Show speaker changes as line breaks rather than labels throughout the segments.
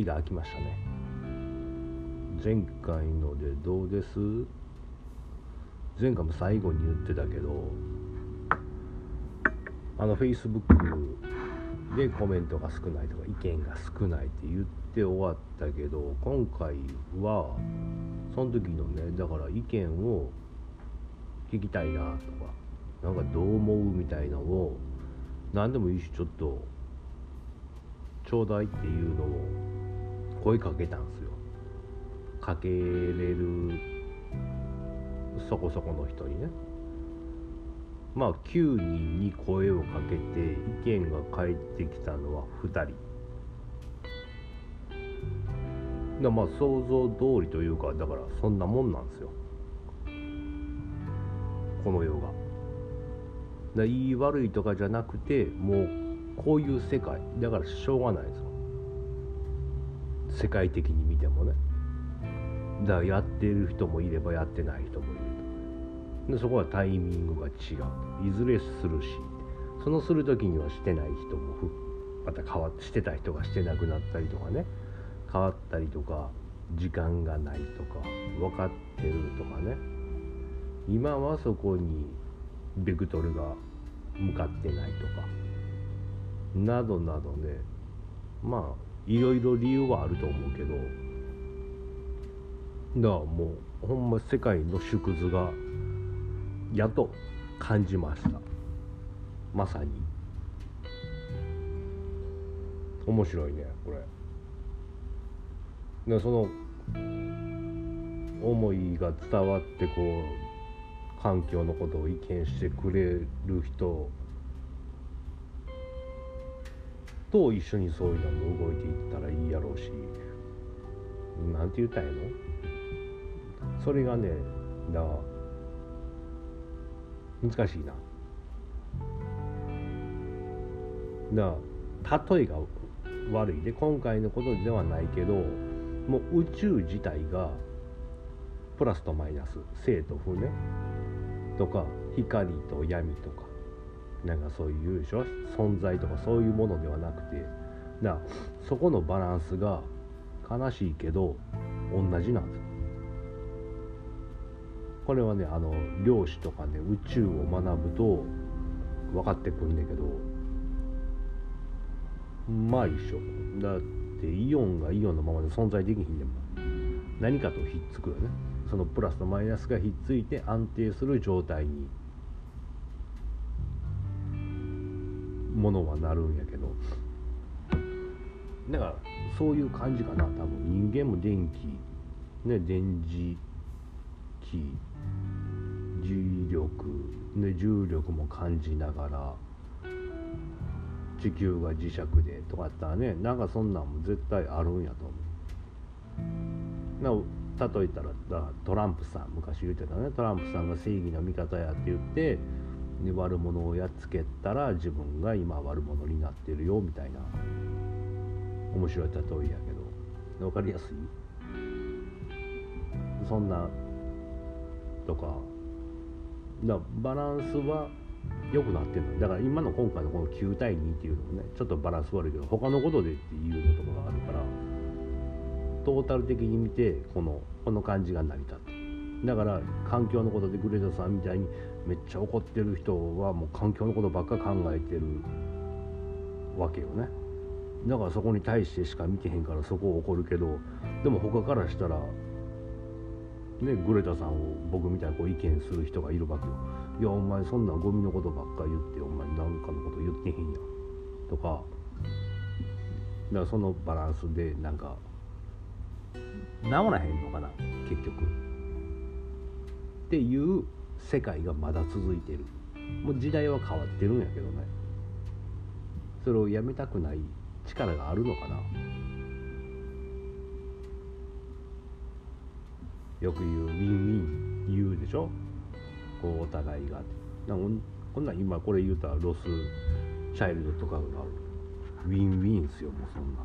日が空きましたね。前回のでどうです？前回も最後に言ってたけどあのフェイスブックでコメントが少ないとか意見が少ないって言って終わったけど今回はその時のねだから意見を聞きたいなとかなんかどう思うみたいなのを何でもいいしちょっとちょうだいっていうのを声かけたんですよ。かけれるそこそこの人にね。まあ9人に声をかけて意見が返ってきたのは2人。だまあ想像通りというかだからそんなもんなんですよ。この世が。だ言い悪いとかじゃなくてもうこういう世界。だからしょうがないです世界的に見てもね。だからやってる人もいればやってない人もいると。でそこはタイミングが違ういずれするし。そのする時にはしてない人もまた変わってしてた人がしてなくなったりとかね。変わったりとか時間がないとか分かってるとかね。今はそこにベクトルが向かってないとか。などなどねまあいろいろ理由はあると思うけど。だからもうほんま世界の縮図がやっと感じました。まさに。面白いねこれ。でその思いが伝わってこう環境のことを意見してくれる人と一緒にそういうのも動いていったらいいやろうし。なんて言ったんやの？それがねだ難しいな。だ例えが悪い。で今回のことではないけどもう宇宙自体がプラスとマイナス。正と負ね。とか光と闇とか。なんかそういうでしょ？存在とかそういうものではなくて。だそこのバランスが悲しいけど同じなんです。これはねあの量子とかね宇宙を学ぶと分かってくんねんけどまあ一緒だってイオンがイオンのままで存在できひんでも何かとひっつくよね。そのプラスとマイナスがひっついて安定する状態にものはなるんやけど。だからそういう感じかな。多分人間も電気ね電磁気重力、ね、重力も感じながら地球が磁石でとかあったらねなんかそんなんも絶対あるんやと思う。な例えたらトランプさん昔言ってたね。トランプさんが正義の味方やって言ってで悪者をやっつけたら自分が今悪者になってるよみたいな。面白い例えやけど。分かりやすい？そんなとか。だかバランスは良くなってるの。だから今の今回のこの9対2っていうのもねちょっとバランス悪いけど他のことでっていうのとかがあるからトータル的に見てこのこの感じが成り立ってだから環境のことでグレタさんみたいにめっちゃ怒ってる人はもう環境のことばっか考えてるわけよね。だからそこに対してしか見てへんからそこを怒るけどでも他からしたらねグレタさんを僕みたいにこう意見する人がいるわけよ。いやお前そんなゴミのことばっか言ってお前なんかのこと言ってへんやん。とか。だからそのバランスでなんか治らへんのかな結局。っていう世界がまだ続いてる。もう時代は変わってるんやけどね。それをやめたくない力があるのかな。よく言うウィンウィン言うでしょ？こうお互いが。なんこんなん今これ言うたらロスチャイルドとかがウィンウィンっすよもうそんな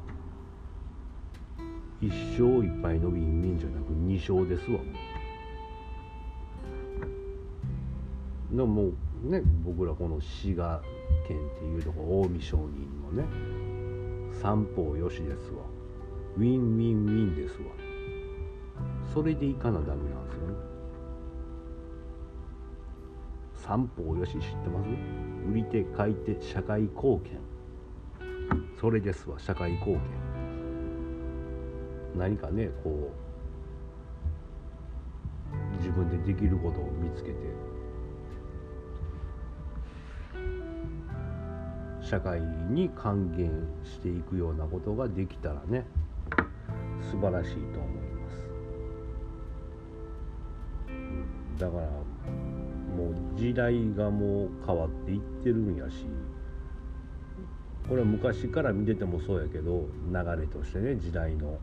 一生いっぱいのウィンウィンじゃなく二勝ですわもう。でももうね僕らこの滋賀県っていうとこ近江商人のね三方よしですわ。ウィンウィンウィンですわ。それでいかなダメなんですよね。三方よし知ってます？売り手買い手社会貢献。それですわ社会貢献。何かねこう自分でできることを見つけて社会に還元していくようなことができたらね素晴らしいと思います。だからもう時代がもう変わっていってるんやしこれは昔から見ててもそうやけど流れとしてね時代の。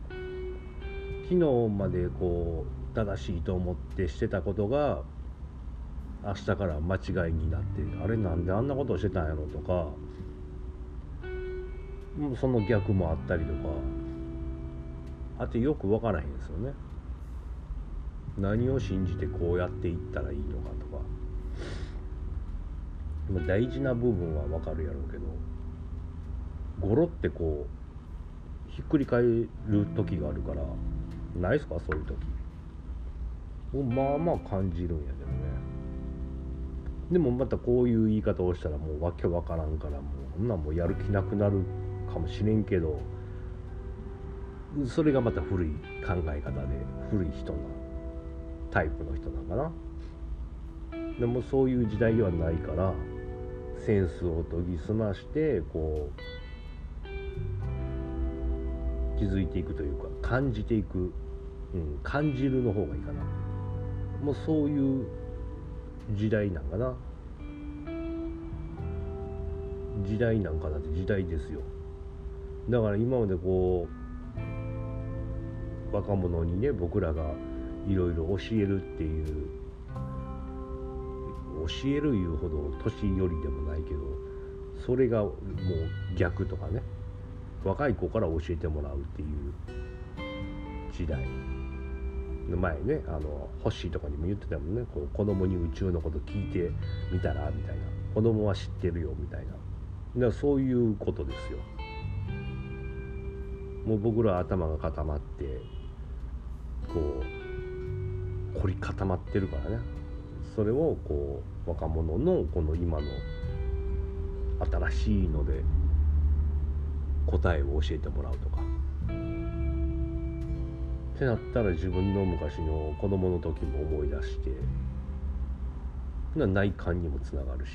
昨日までこう正しいと思ってしてたことが明日から間違いになってあれなんであんなことをしてたんやろとかその逆もあったりとか。あとよく分からへんですよね。何を信じてこうやっていったらいいのかとか。大事な部分は分かるやろうけど。ゴロってこうひっくり返る時があるから。ないっすか？そういう時。まあまあ感じるんやけどね。でもまたこういう言い方をしたらもうわけわからんからもうそんなんもうやる気なくなる。かもしれんけどそれがまた古い考え方で古い人なタイプの人なんかな。でもそういう時代ではないからセンスを研ぎ澄ましてこう気づいていくというか感じていく、うん、感じるの方がいいかな。もうそういう時代なんかな。時代なんかなって時代ですよ。だから今までこう若者にね僕らがいろいろ教えるっていう教えるいうほど年寄りでもないけどそれがもう逆とかね若い子から教えてもらうっていう時代の前ねあの欲しいとかにも言ってたもんね。こう子供に宇宙のこと聞いてみたらみたいな。子供は知ってるよみたいな。だからそういうことですよ。もう僕ら頭が固まってこう凝り固まってるからね。それをこう若者のこの今の新しいので答えを教えてもらうとか。ってなったら自分の昔の子供の時も思い出して内観にもつながるし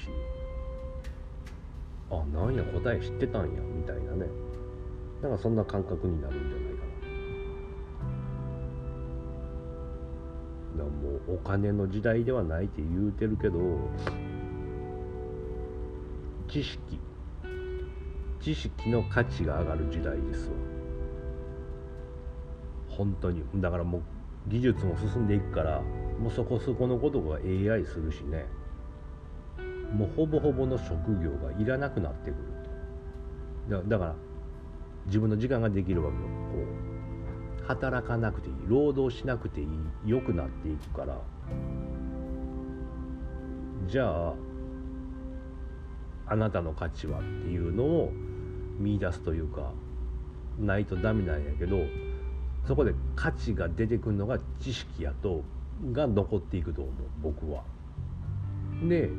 あなんや答え知ってたんやみたいなね。なんかそんな感覚になるんじゃないかな。だもうお金の時代ではないって言うてるけど知識。知識の価値が上がる時代ですわ。本当に。だからもう技術も進んでいくからもうそこそこのことが AI するしね。もうほぼほぼの職業がいらなくなってくるだだから自分の時間ができるわけよこう働かなくていい労働しなくていい良くなっていくからじゃああなたの価値はっていうのを見出すというかないとダメなんやけどそこで価値が出てくるのが知識やとが残っていくと思う僕は。で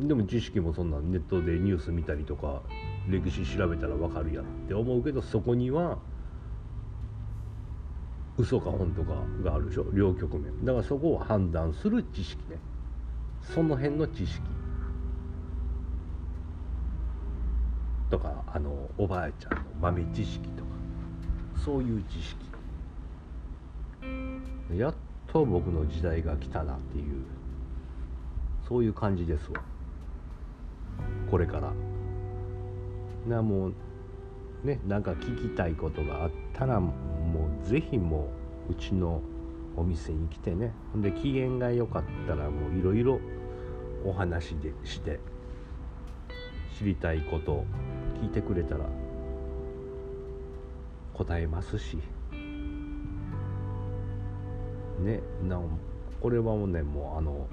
でも知識もそんなネットでニュース見たりとか歴史調べたら分かるやんって思うけどそこには嘘か本とかがあるでしょ両局面。だからそこを判断する知識ね。その辺の知識。とかあのおばあちゃんの豆知識とか。そういう知識。やっと僕の時代が来たなっていう。そういう感じですわ。これから。なもうねなんか聞きたいことがあったらもう是非もううちのお店に来てねほんで機嫌が良かったらもういろいろお話でして知りたいことを聞いてくれたら答えますしねなこれはもうねもうあの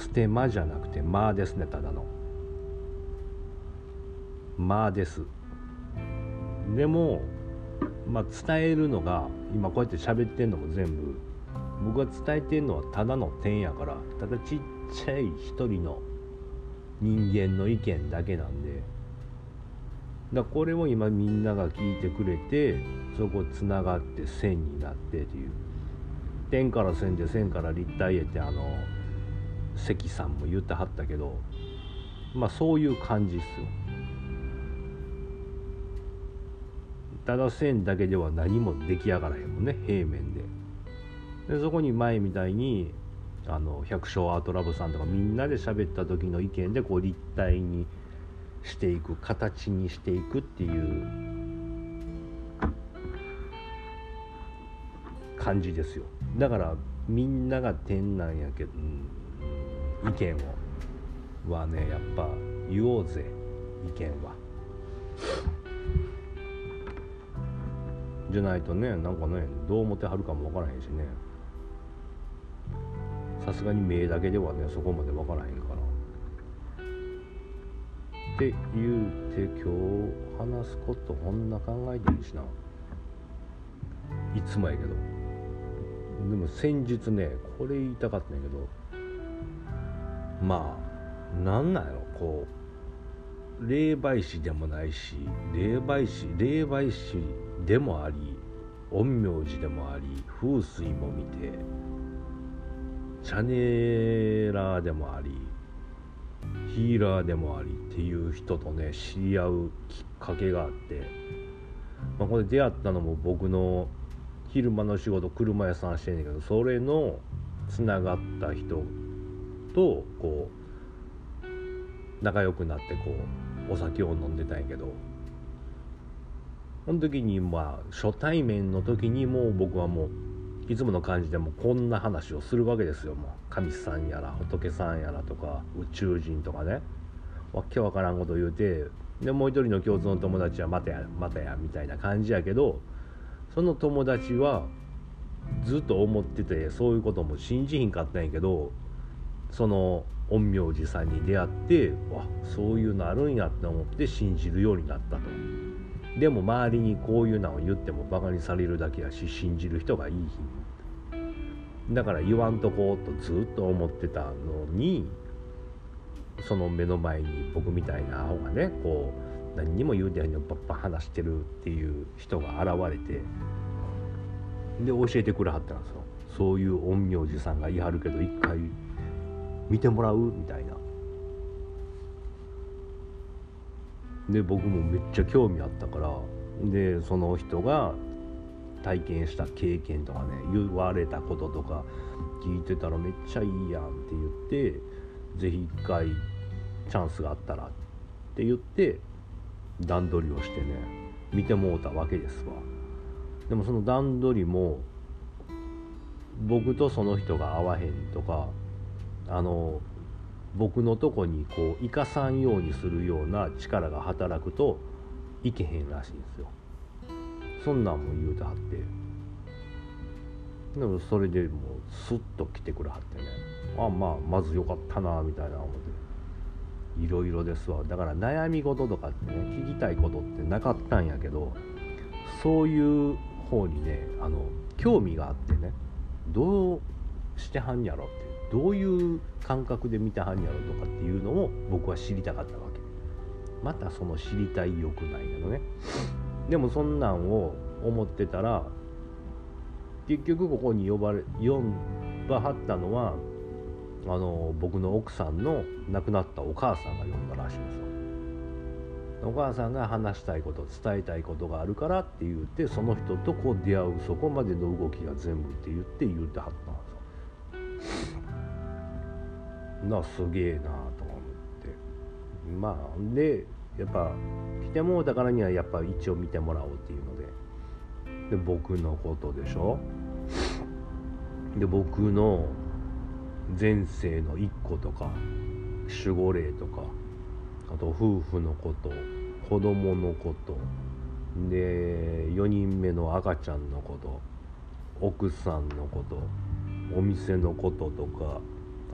捨て間じゃなくて間ですねただの。まあです。でもまあ伝えるのが今こうやって喋ってんのも全部。僕が伝えてんのはただの点やからただちっちゃい一人の人間の意見だけなんで。だこれを今みんなが聞いてくれてそこつながって線になってという。点から線で線から立体へってあの関さんも言ってはったけどまあそういう感じっすよ。ただ線だけでは何も出来上がらへんもんね平面ででそこに前みたいにあの百姓アートラブさんとかみんなで喋った時の意見でこう立体にしていく形にしていくっていう感じですよだからみんなが点なんやけど、うん、意見をはねやっぱ言おうぜ意見は。じゃないとねなんかねどう思ってはるかも分からへんしね。さすがに目だけではねそこまで分からへんから。って言うて今日話すことこんな考えていいしな。いつもやけど。でも先日ねこれ言いたかったんやけど。まあなんなんやろこう。霊媒師でもないし霊媒師霊媒師でもあり陰陽師でもあり風水も見てチャネラーでもありヒーラーでもありっていう人とね知り合うきっかけがあって、まあ、これ出会ったのも僕の昼間の仕事車屋さんしてんねんけどそれのつながった人とこう仲良くなってこうお酒を飲んでたんやけど。その時にまあ初対面の時にもう僕はもういつもの感じでもこんな話をするわけですよ。もう神さんやら仏さんやらとか宇宙人とかね。わけわからんこと言うてでもう一人の共通の友達はまたやまたやみたいな感じやけどその友達はずっと思っててそういうことも信じひんかったんやけどその陰陽師さんに出会ってわそういうのあるんやって思って信じるようになったと。でも周りにこういうのを言ってもバカにされるだけやし信じる人がいい日だから言わんとこうとずっと思ってたのにその目の前に僕みたいなアホがねこう何にも言うてへんのにパッパ話してるっていう人が現れてで教えてくれはったんですよ。そういう陰陽師さんが言いはるけど一回見てもらうみたいな。で僕もめっちゃ興味あったからでその人が体験した経験とかね言われたこととか聞いてたらめっちゃいいやんって言って是非一回チャンスがあったらって言って段取りをしてね見てもうたわけですわ。でもその段取りも僕とその人が合わへんとかあの僕のとこにこう生かさんようにするような力が働くといけへんらしいんですよ。そんなんも言うてはって。でもそれでもうスッと来てくれはってね。あまあまずよかったなみたいな思って。いろいろですわ。だから悩み事とかってね聞きたいことってなかったんやけどそういう方にねあの興味があってねどうしてはんやろってどういう感覚で見てはんやろとかっていうのを僕は知りたかったわけ。またその知りたい欲ないけどね。でもそんなんを思ってたら結局ここに呼ばれ呼ばはったのはあの僕の奥さんの亡くなったお母さんが呼んだらしいんですよ。お母さんが話したいこと伝えたいことがあるからって言ってその人とこう出会うそこまでの動きが全部って言って言ってはったなすげえなと思って。まあでやっぱ来てもうたからにはやっぱ一応見てもらおうっていうので。で僕のことでしょ？で僕の前世の一個とか守護霊とかあと夫婦のこと子供のことで4人目の赤ちゃんのこと奥さんのことお店のこととか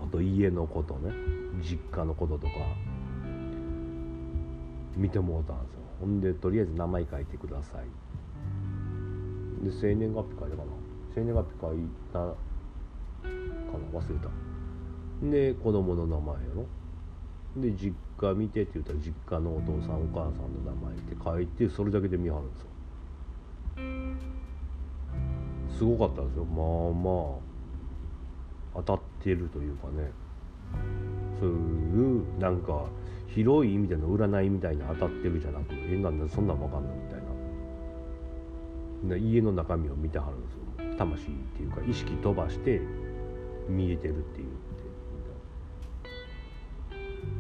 あと家のことね。実家のこととか。見てもうたんですよ。ほんでとりあえず名前書いてください。で生年月日書いたかな。生年月日書いたかな。忘れた。で子供の名前やろ。で実家見てって言ったら実家のお父さんお母さんの名前って書いてそれだけで見張るんですよ。すごかったんですよ。まあまあ。当たってるというかね。そういうなんか広い意味での占いみたいな当たってるじゃなくえなんでそんなん分かんのみたいな。家の中身を見てはるんですよ。魂っていうか意識飛ばして見えてるっていう。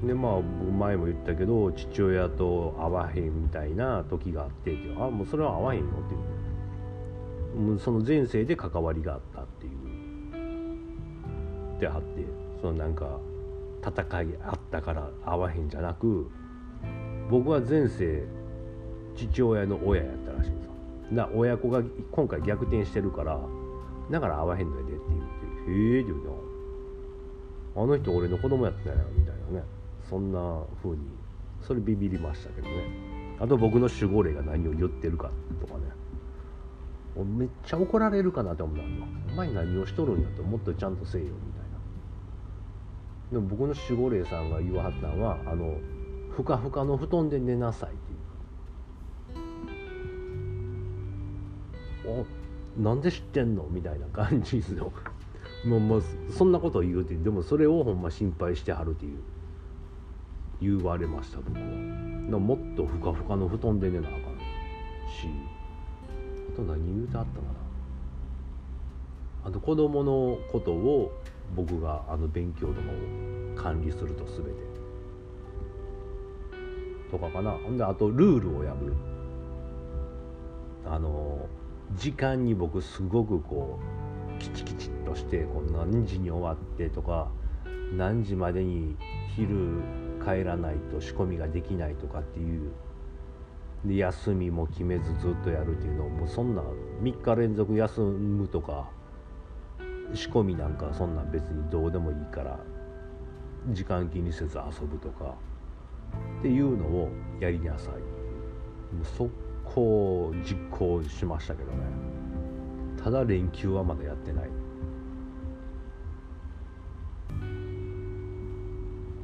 でまあ前も言ったけど父親と会わへんみたいな時があってってあもうそれは会わへんよっていうその前世で関わりがあった。ていうであってそのなんか戦いあったから会わへんじゃなく僕は前世父親の親やったらしいんですよ。な親子が今回逆転してるからだから会わへんのやでって言って「へえ」って言うて「あの人俺の子供やったんや」みたいなね。そんな風にそれビビりましたけどね。あと僕の守護霊が何を言ってるかとかね。めっちゃ怒られるかなって思ったのお前何をしとるんやともっとちゃんとせえよみたいな。でも僕の守護霊さんが言わはったのはあのふかふかの布団で寝なさいっていうおなんで知ってんのみたいな感じですよ。もう、まあ、そんなことを言うてでもそれをほんま心配してはるっていう言われました僕はもっとふかふかの布団で寝なあかんしあと何言うてあったかな。あと子供のことを僕があの勉強とかを管理すると全て。とかかな。ほんであとルールを破る。あの時間に僕すごくこうキチキチっとしてこう何時に終わってとか何時までに昼帰らないと仕込みができないとかっていうで休みも決めずずっとやるっていうのをもうそんな3日連続休むとか仕込みなんかそんなん別にどうでもいいから時間気にせず遊ぶとかっていうのをやりなさい。もう速攻実行しましたけどね。ただ連休はまだやってない。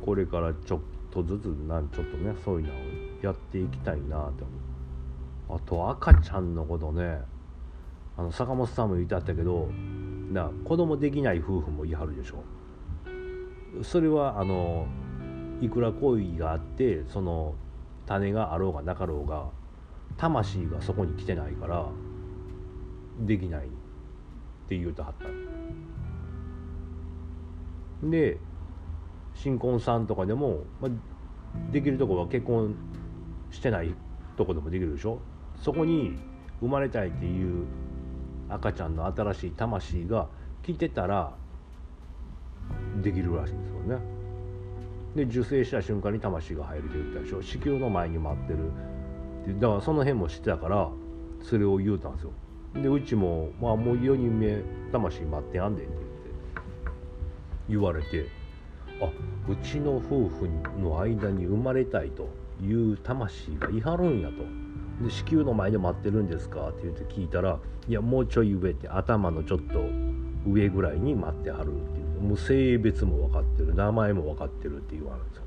これからちょっとずつなんちょっとねそういうのをやっていきたいなって思うあと赤ちゃんのことね。あの坂本さんも言ってあったけどな子供できない夫婦もいはるでしょ。それはあのいくら恋があってその種があろうがなかろうが魂がそこに来てないからできないって言うとはった。で新婚さんとかでも、まあ、できるとこは結婚してないとこでもできるでしょ。そこに生まれたいっていう赤ちゃんの新しい魂が来てたらできるらしいんですよね。で受精した瞬間に魂が入るって言ったでしょ子宮の前に待ってるだからその辺も知ってたからそれを言うたんですよ。でうちも「まあもう4人目魂待ってやんで」って言って言われてあうちの夫婦の間に生まれたいという魂がいはるんやとで子宮の前で待ってるんですか？って言って聞いたらいやもうちょい上って頭のちょっと上ぐらいに待ってはるっていう。もう性別も分かってる。名前も分かってるって言われるんですよ。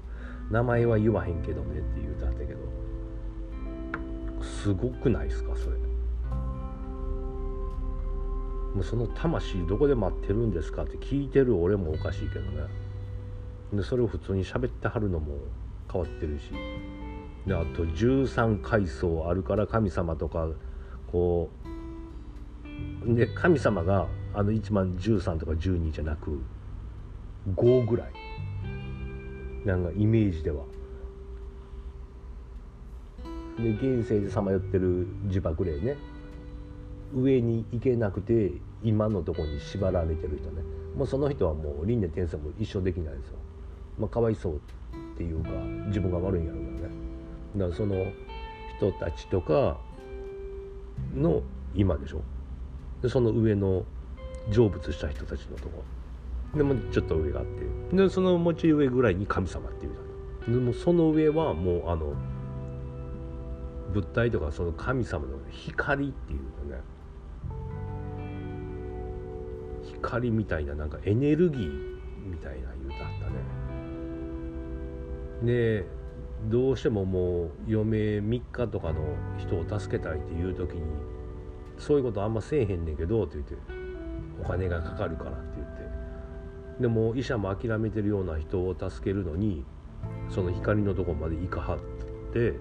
名前は言わへんけどねって言うたんだけど。すごくないですかそれ。もうその魂どこで待ってるんですか？って聞いてる俺もおかしいけどね。でそれを普通に喋ってはるのも変わってるし。であと13階層あるから神様とかこうで神様があの1万13とか12じゃなく5ぐらい。なんかイメージでは。で現世でさまよってる呪縛霊ね。上に行けなくて今のとこに縛られてる人ね。もうその人はもう輪廻転生も一生できないですよ。まあ、かわいそうっていうか自分が悪いんやろだその人たちとかの今でしょ。でその上の成仏した人たちのとこ。でもちょっと上があって。でそのもうちょい上ぐらいに神様っていうじゃでもその上はもうあの物体とかその神様の光っていうのね。光みたいななんかエネルギーみたいな言うたったね。でどうしてももう余命3日とかの人を助けたいっていう時にそういうことあんませえへんねんけどって言ってお金がかかるからって言ってでも医者も諦めてるような人を助けるのにその光のとこまで行かはって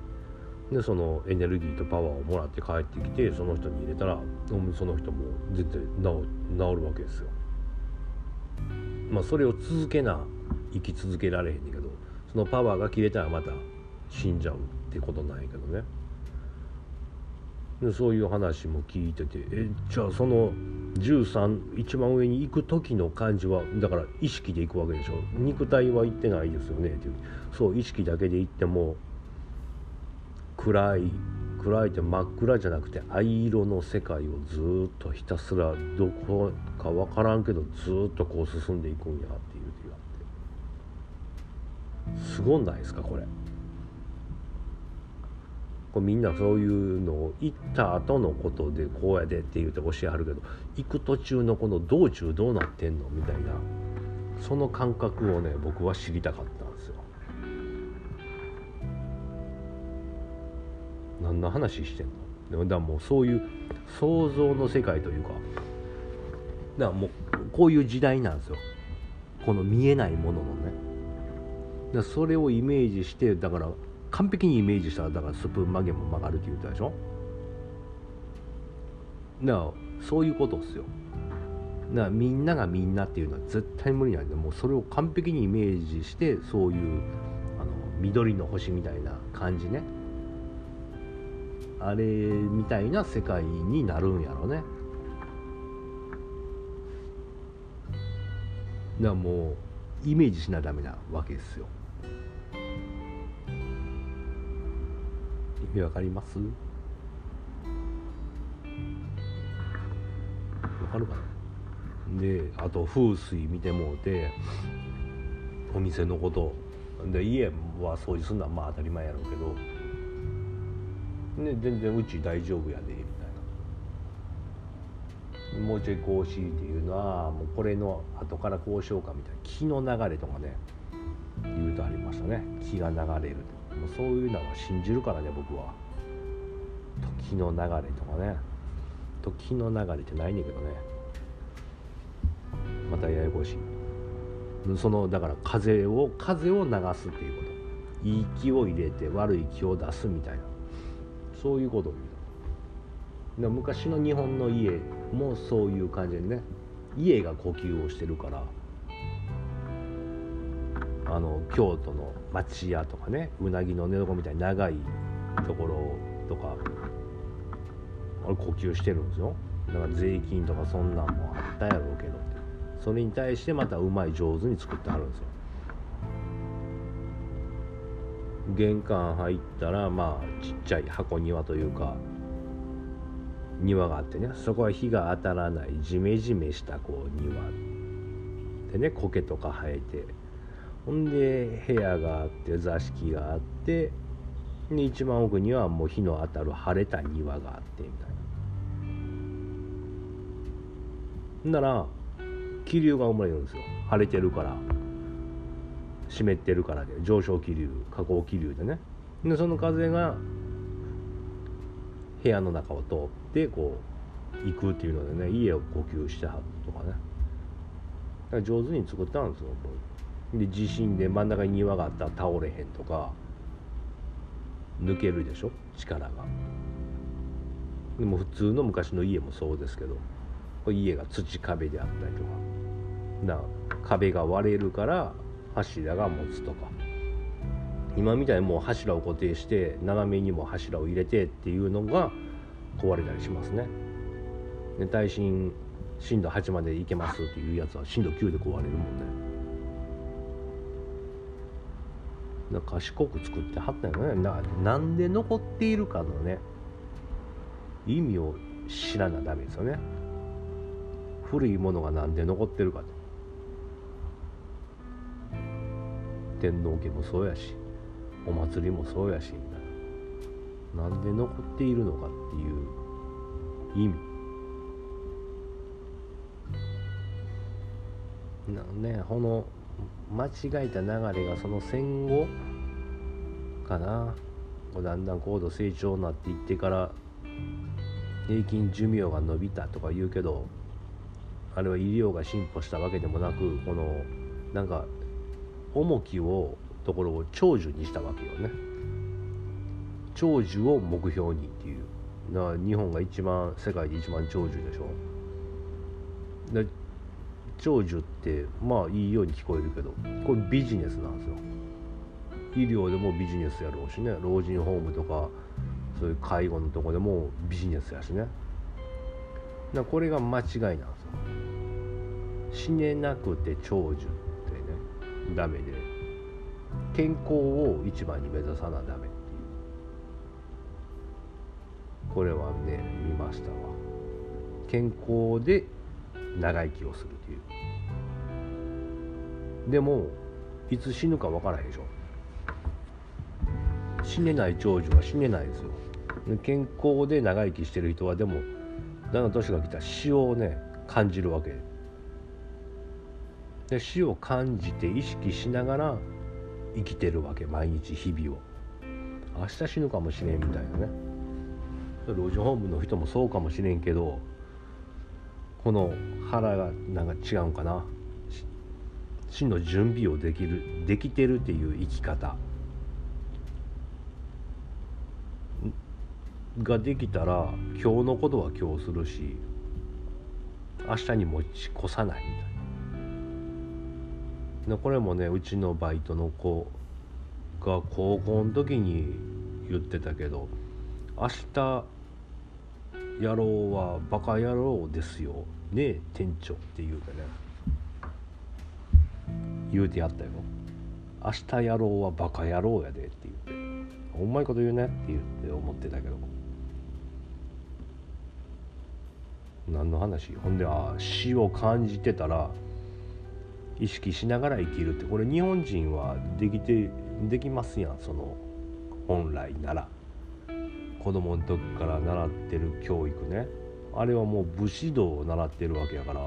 でそのエネルギーとパワーをもらって帰ってきてその人に入れたらその人も絶対治治るわけですよ。まあそれを続けな生き続けられへんねんそのパワーが切れたらまた死んじゃうってことなんやけどね。でそういう話も聞いててえじゃあその13一番上に行く時の感じはだから意識で行くわけでしょ。肉体は行ってないですよねっていう。そう意識だけで行っても暗い暗いって真っ暗じゃなくて藍色の世界をずっとひたすらどこか分からんけどずっとこう進んでいくんやってすごないですかこれ。こみんなそういうのを行った後のことでこうやでって言うて教えはるけど行く途中のこの道中どうなってんのみたいなその感覚をね僕は知りたかったんですよ。何の話してんの？だからもうそういう想像の世界というかだからもうこういう時代なんですよこの見えないもののねだそれをイメージしてだから完璧にイメージしたらだからスプーン曲げも曲がるって言ったでしょ？だからそういうことっすよ。だからみんながみんなっていうのは絶対無理なんでもうそれを完璧にイメージしてそういうあの緑の星みたいな感じね。あれみたいな世界になるんやろね。だからもうイメージしなダメなわけですよ。意味わかります？わかるかな？であと風水見てもうてお店のこと。で家は掃除するのはまあ当たり前やろうけど。ね、全然うち大丈夫やで。みもうちょいこうしいっていうのはもうこれの後からこうしようかみたいな気の流れとかね言うとありましたね。気が流れるもうそういうのは信じるからね僕は。時の流れとかね。時の流れってないねんけどね。またややこしい。そのだから風を風を流すっていうこと。いい気を入れて悪い気を出すみたいな。そういうことを言う。昔の日本の家もそういう感じでね家が呼吸をしてるからあの京都の町屋とかねうなぎの寝床みたいに長いところとかあれ呼吸してるんですよ。だから税金とかそんなんもあったやろうけどそれに対してまたうまい上手に作ってはるんですよ。玄関入ったらまあちっちゃい箱庭というか庭があってねそこは日が当たらないジメジメしたこう庭でね苔とか生えてほんで部屋があって座敷があってで一番奥にはもう日の当たる晴れた庭があってみたいな。なら気流が生まれるんですよ晴れてるから湿ってるからで上昇気流下降気流でねでその風が部屋の中を通ってこう行くっていうのでね家を呼吸してはるとかね。だから上手に作ったんですよで地震で真ん中に庭があったら倒れへんとか抜けるでしょ？力が。でも普通の昔の家もそうですけど家が土壁であったりとか。だ壁が割れるから柱が持つとか。今みたいにもう柱を固定して斜めにも柱を入れてっていうのが壊れたりしますね。で耐震震度8までいけますっていうやつは震度9で壊れるもんね。だから賢く作ってはったよね。ななんで残っているかのね意味を知らなダメですよね。古いものが何で残ってるかと天皇家もそうやし。お祭りもそうやしな。んで残っているのかっていう意味。なねこの間違えた流れがその戦後かな。だんだん高度成長になっていってから平均寿命が伸びたとか言うけどあれは医療が進歩したわけでもなくこのなんか重きをところを長寿にしたわけよね。長寿を目標にっていう。だから日本が一番世界で一番長寿でしょ。で長寿ってまあいいように聞こえるけどこれビジネスなんですよ。医療でもビジネスやろうしね。老人ホームとかそういう介護のとこでもビジネスやしね。だこれが間違いなんですよ。死ねなくて長寿ってねダメで。健康を一番に目指さなダメっていう。これはね見ましたわ。健康で長生きをするという。でもいつ死ぬか分からへんでしょ。死ねない長寿は死ねないですよ。健康で長生きしてる人はでもだんだん年が来たら死をね感じるわけ。で死を感じて意識しながら生きてるわけ毎日日々を。明日死ぬかもしれんみたいなね。老人ホームの人もそうかもしれんけどこの腹がなんか違うんかな。死の準備をできるできてるっていう生き方。ができたら今日のことは今日するし明日に持ち越さないみたいな。でこれもねうちのバイトの子が高校の時に言ってたけど「明日野郎はバカ野郎ですよねえ店長」って言うてね言うてやったよ「明日野郎はバカ野郎やで」って言って「ほんまいこと言うね」って言って思ってたけど。何の話？ほんであ死を感じてたら意識しながら生きるってこれ日本人はできてできますやんその本来なら。子供の時から習ってる教育ね。あれはもう武士道を習ってるわけやから。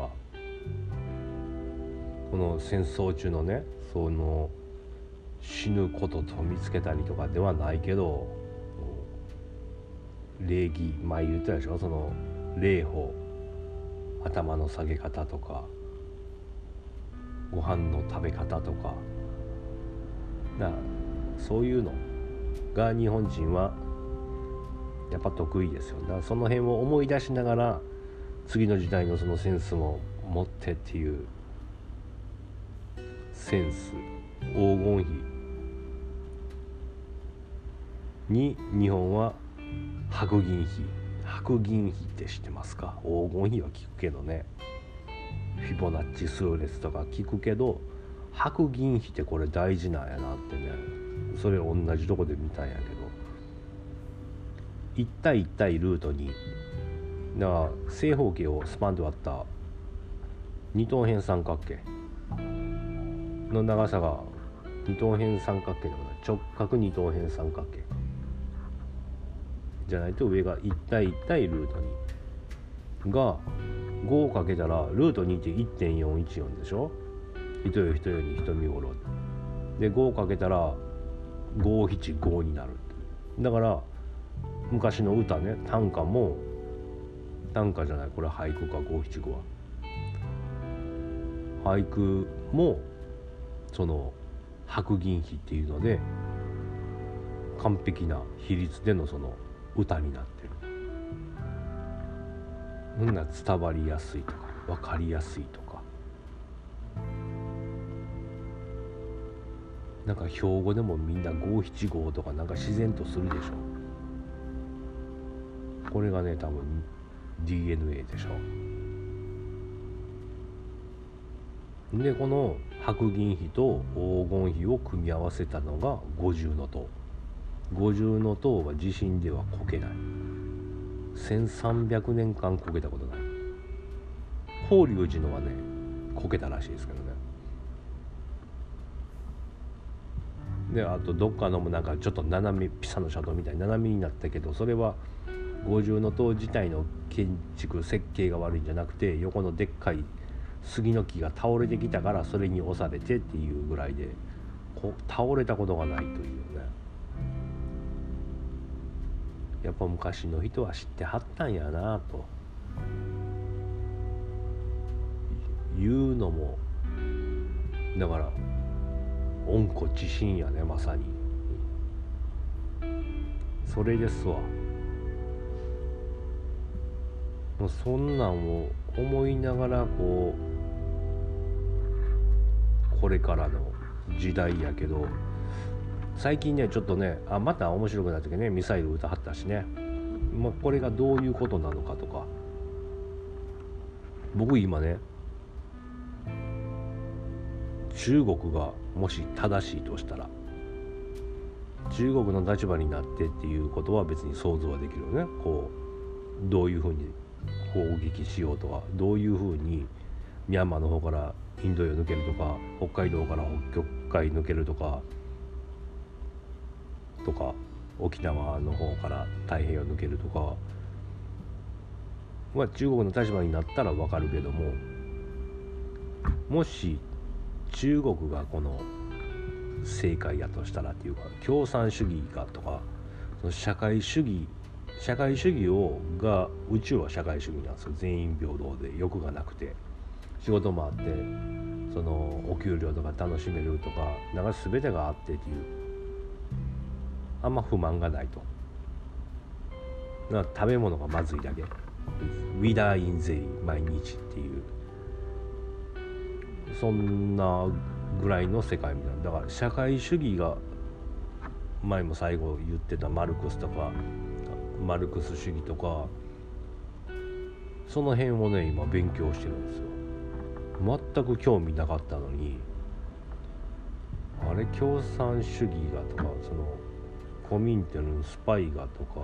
この戦争中のねその死ぬことと見つけたりとかではないけど礼儀前言ったでしょその礼法。頭の下げ方とか。ご飯の食べ方とか。なそういうのが日本人はやっぱ得意ですよ。だからその辺を思い出しながら次の時代のそのセンスも持ってっていうセンス黄金比に日本は白銀比。白銀比って知ってますか？黄金比は聞くけどね。フィボナッチ数列とか聞くけど白銀比ってこれ大事なんやなってね。それ同じとこで見たんやけど。1対1対ルートにだから正方形をスパンと割った二等辺三角形。の長さが二等辺三角形の直角二等辺三角形。じゃないと上が1対1対ルート2が5かけたらルート2って1.414でしょ？人よ人よに人見頃。で5かけたら575になるだから昔の歌ね短歌も短歌じゃないこれ俳句か575は。俳句もその白銀比っていうので完璧な比率でのその歌になってる。ほんな伝わりやすいとか分かりやすいとか。なんか標語でもみんな五七五とかなんか自然とするでしょ。これがね多分 DNA でしょ。でこの白銀比と黄金比を組み合わせたのが五重塔。五重塔は地震ではこけない。1300年間こけたことない。法隆寺のはねこけたらしいですけどね。であとどっかのもなんかちょっと斜めピサの斜塔みたいに斜めになったけどそれは五重塔自体の建築設計が悪いんじゃなくて横のでっかい杉の木が倒れてきたからそれに押されてっていうぐらいでこう倒れたことがないというね。やっぱ昔の人は知ってはったんやなと。いうのもだから温故知新やねまさに。それですわ。もうそんなんを思いながらこうこれからの時代やけど最近ねちょっとねあまた面白くなってねミサイル撃たはったしね。もうこれがどういうことなのかとか。僕今ね中国がもし正しいとしたら中国の立場になってっていうことは別に想像はできるよね。こうどういうふうに攻撃しようとかどういうふうにミャンマーの方からインド洋抜けるとか北海道から北極海抜けるとかとか沖縄の方から太平洋抜けるとかは中国の立場になったら分かるけどももし中国がこの正解やとしたらっていうか共産主義かとかその社会主義社会主義をが宇宙は社会主義なんですよ。全員平等で欲がなくて。仕事もあってそのお給料とか楽しめるとかなんか全てがあってっていう。あんま不満がないと。な食べ物がまずいだけ。ウィダーインゼリー毎日っていう。そんなぐらいの世界みたいな。だから社会主義が前も最後言ってたマルクスとかマルクス主義とかその辺をね今勉強してるんですよ。全く興味なかったのにあれ共産主義がとかそのコミンテのスパイがとか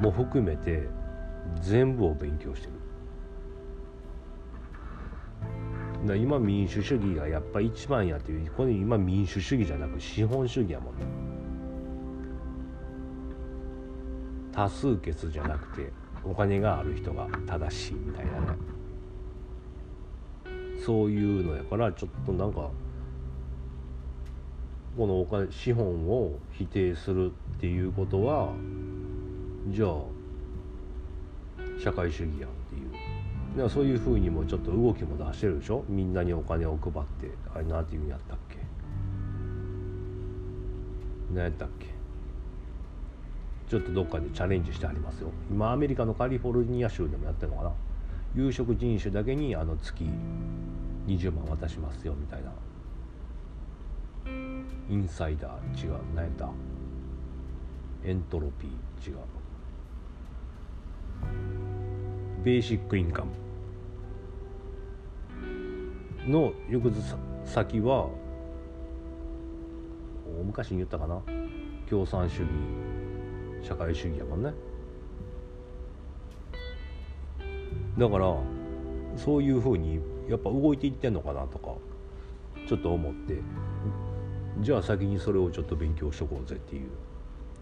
も含めて全部を勉強してる。だ今民主主義がやっぱ一番やっていうこれ今民主主義じゃなく資本主義やもんね。多数決じゃなくてお金がある人が正しいみたいなね。そういうのやからちょっとなんかこのお金資本を否定するっていうことはじゃあ社会主義やんっていう。だからそういうふうにもちょっと動きも出してるでしょ？みんなにお金を配ってあれなんていうんやったっけ？何やったっけ？ちょっとどっかでチャレンジしてありますよ。今アメリカのカリフォルニア州でもやってるのかな？有色人種だけにあの月20万渡しますよみたいな。インサイダー。違う。何やった？エントロピー。違う。ベーシックインカムの翌日先は昔に言ったかな？共産主義社会主義やもんね。だからそういうふうにやっぱ動いていってんのかなとかちょっと思って。じゃあ先にそれをちょっと勉強しとこうぜっていう。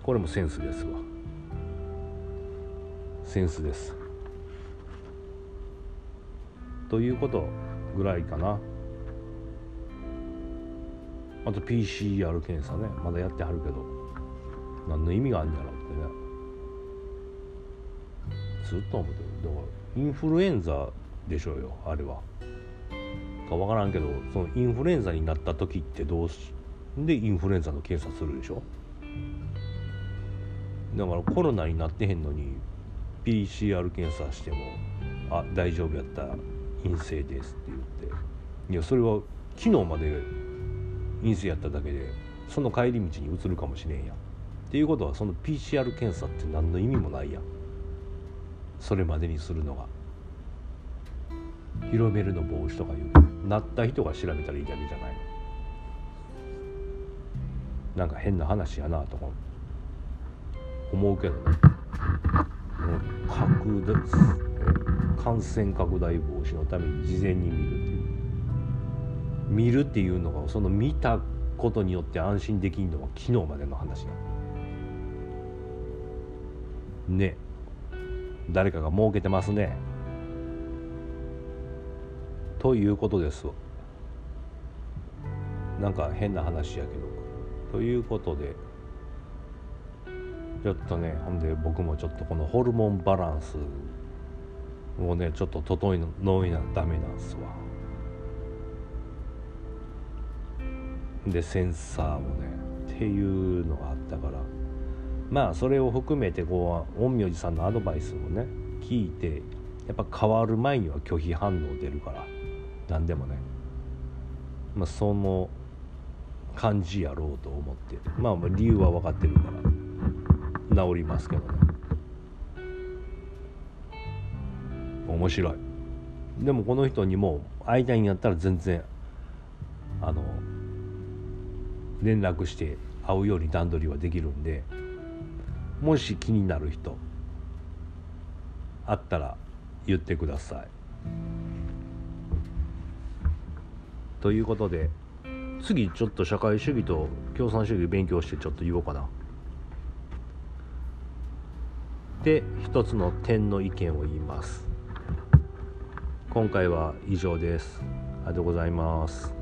これもセンスですわ。センスです。ということぐらいかな。あと PCR 検査ね。まだやってはるけど。何の意味があるんやろってね。ずっと思ってる。だからインフルエンザでしょうよあれは。か分からんけどそのインフルエンザになった時ってどうしでインフルエンザの検査するでしょ？だからコロナになってへんのに PCR 検査しても「あ大丈夫やった陰性です」って言って。いやそれは昨日まで陰性やっただけでその帰り道に移るかもしれんや。っていうことはその PCR 検査って何の意味もないやそれまでにするのが。広めるの防止とか言うなった人が調べたらいいだけじゃない。なんか変な話やなとか思うけどね拡大感染拡大防止のために事前に見るっていう見るっていうのがその見たことによって安心できんのは昨日までの話だ。ね。誰かが儲けてますね。ということです。なんか変な話やけど。ということでちょっとねほんで僕もちょっとこのホルモンバランスをねちょっと整えなダメなんすわ。でセンサーもねっていうのがあったからまあそれを含めてこう陰陽師さんのアドバイスをね聞いてやっぱ変わる前には拒否反応出るから何でもね。まあその感じやろうと思ってまあ理由は分かってるから。治りますけどね。面白い。でもこの人にも会いたいんやったら全然あの連絡して会うように段取りはできるんでもし気になる人あったら言ってください。ということで次ちょっと社会主義と共産主義勉強してちょっと言おうかな。で一つの点の意見を言います。今回は以上です。ありがとうございます。